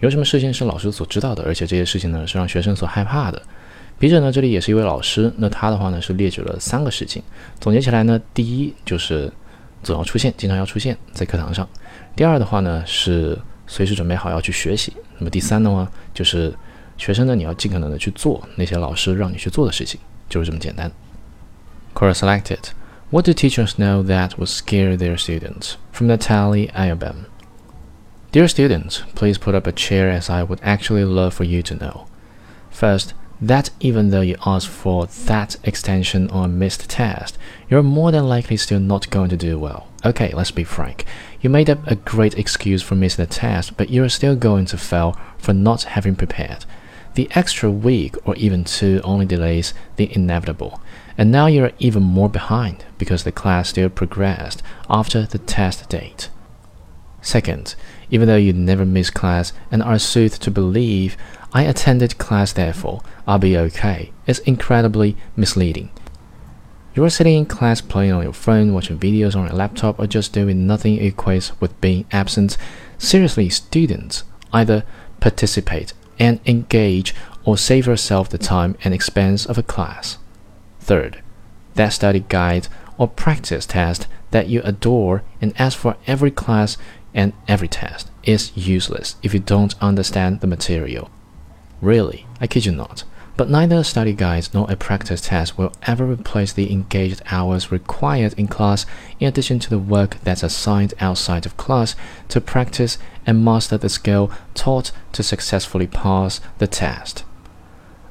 有什么事情是老师所知道的，而且这些事情呢是让学生所害怕的？笔者呢这里也是一位老师，那他的话呢是列举了三个事情，总结起来呢，第一就是总要出现，经常要出现在课堂上；第二的话呢是随时准备好要去学习；那么第三的话就是学生呢你要尽可能的去做那些老师让你去做的事情，就是这么简单。：CORA SELECTED What do teachers know that would scare their students? From Natalie Ayobam. Dear students, please put up a chair as I would actually love for you to know. First, that even though you asked for that extension or missed test, you're more than likely still not going to do well. Okay, let's be frank. You made up a great excuse for missing the test, but you're still going to fail for not having prepared. The extra week or even two only delays the inevitable. And now you're even more behind because the class still progressed after the test date. Second, even though you never miss class and are soothed to believe, I attended class therefore, I'll be okay, is incredibly misleading. You are sitting in class playing on your phone, watching videos on your laptop, or just doing nothing equates with being absent. Seriously, students, either participate and engage or save yourself the time and expense of a class. Third, that study guide or practice test that you adore and ask for every class and every test is useless if you don't understand the material. Really, I kid you not. But neither a study guide nor a practice test will ever replace the engaged hours required in class in addition to the work that's assigned outside of class to practice and master the skill taught to successfully pass the test.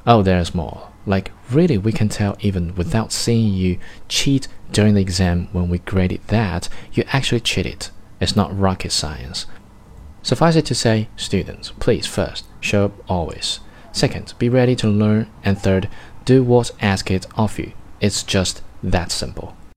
Oh, there's more. Like, really, we can tell even without seeing you cheat during the exam when we graded that you actually cheated. It's not rocket science. Suffice it to say, students, please first, show up always. Second, be ready to learn. And third, do what's asked of you. It's just that simple.